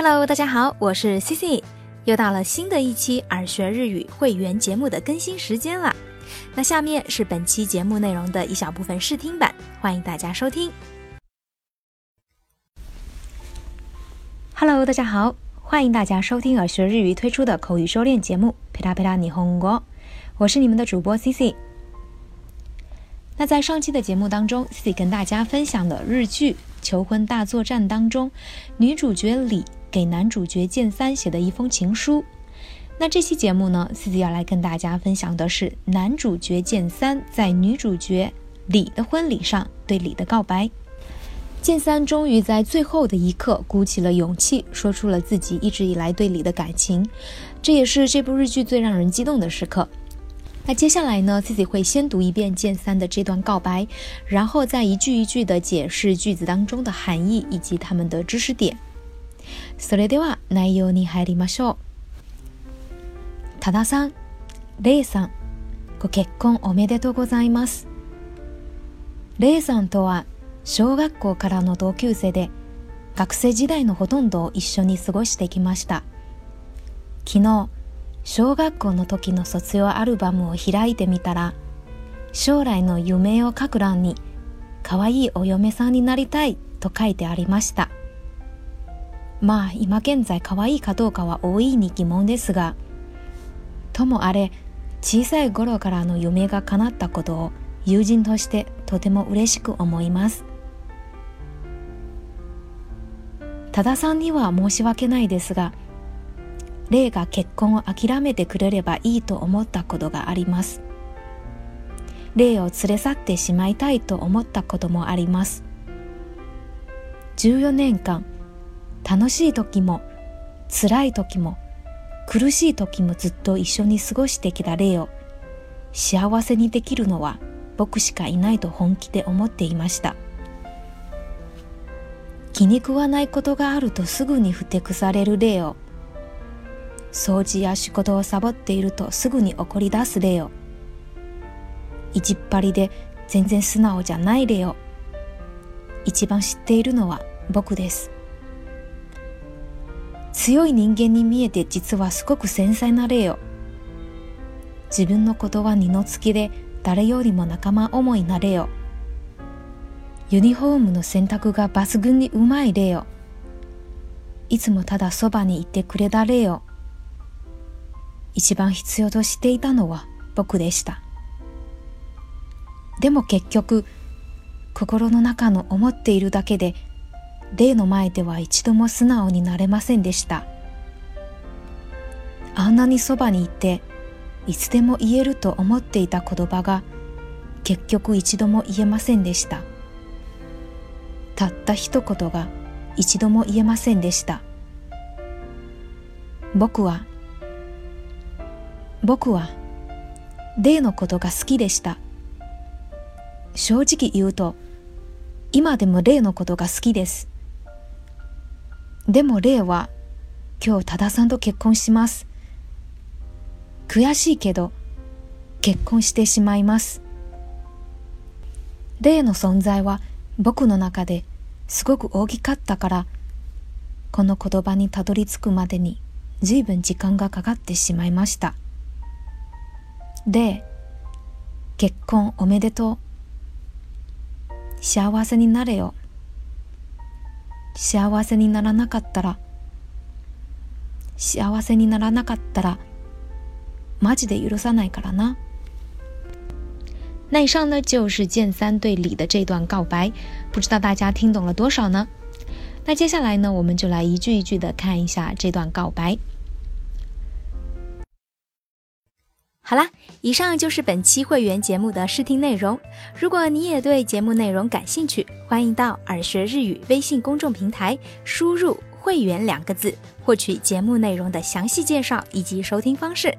Hello，大家好，我是 C C，又到了新的一期耳学日语会员节目的更新时间了。那下面是本期节目内容的一小部分试听版，欢迎大家收听。Hello，大家好，欢迎大家收听耳学日语推出的口语修炼节目《佩拉佩拉霓虹国》，我是你们的主播 C C。那在上期的节目当中，C C 跟大家分享了日剧《求婚大作战》当中女主角李给男主角剑三写的一封情书。那这期节目呢，Cici 要来跟大家分享的是男主角剑三在女主角李的婚礼上对李的告白。剑三终于在最后的一刻鼓起了勇气，说出了自己一直以来对李的感情，这也是这部日剧最让人激动的时刻。那接下来呢，Cici 会先读一遍剑三的这段告白，然后再一句一句的解释句子当中的含义以及他们的知识点。それでは内容に入りましょう。多田さん、レイさん、ご結婚おめでとうございます。レイさんとは小学校からの同級生で、学生時代のほとんどを一緒に過ごしてきました。昨日小学校の時の卒業アルバムを開いてみたら将来の夢を書く欄に可愛いお嫁さんになりたいと書いてありましたまあ今現在可愛いかどうかは大いに疑問ですがともあれ小さい頃からの夢が叶ったことを友人としてとても嬉しく思います。多田さんには申し訳ないですが霊が結婚を諦めてくれればいいと思ったことがあります。霊を連れ去ってしまいたいと思ったこともあります。14年間楽しい時も辛い時も苦しい時もずっと一緒に過ごしてきた霊を幸せにできるのは僕しかいないと本気で思っていました。気に食わないことがあるとすぐにふてくされる霊を掃除や仕事をサボっているとすぐに怒り出す例を意地っ張りで全然素直じゃない例を一番知っているのは僕です。強い人間に見えて実はすごく繊細な例を自分のことは二の付きで誰よりも仲間思いな例をユニフォームの選択が抜群にうまい例をいつもただそばにいてくれた例を一番必要としていたのは僕でした。でも結局心の中の思っているだけで霊の前では一度も素直になれませんでした。あんなにそばにいていつでも言えると思っていた言葉が結局一度も言えませんでした。たった一言が一度も言えませんでした。僕は僕は例のことが好きでした。正直言うと今でも例のことが好きです。でも例は今日多田さんと結婚します悔しいけど結婚してしまいます例の存在は僕の中ですごく大きかったからこの言葉にたどり着くまでに随分時間がかかってしまいました。で、結婚おめでとう。幸せになれよ。幸せにならなかったら、幸せにならなかったら、マジで許さないからな。那以上呢就是剑三对李的这段告白，不知道大家听懂了多少呢？那接下来呢，我们就来一句一句的看一下这段告白。好啦，以上就是本期会员节目的试听内容。如果你也对节目内容感兴趣，欢迎到耳学日语微信公众平台输入“会员”两个字，获取节目内容的详细介绍以及收听方式。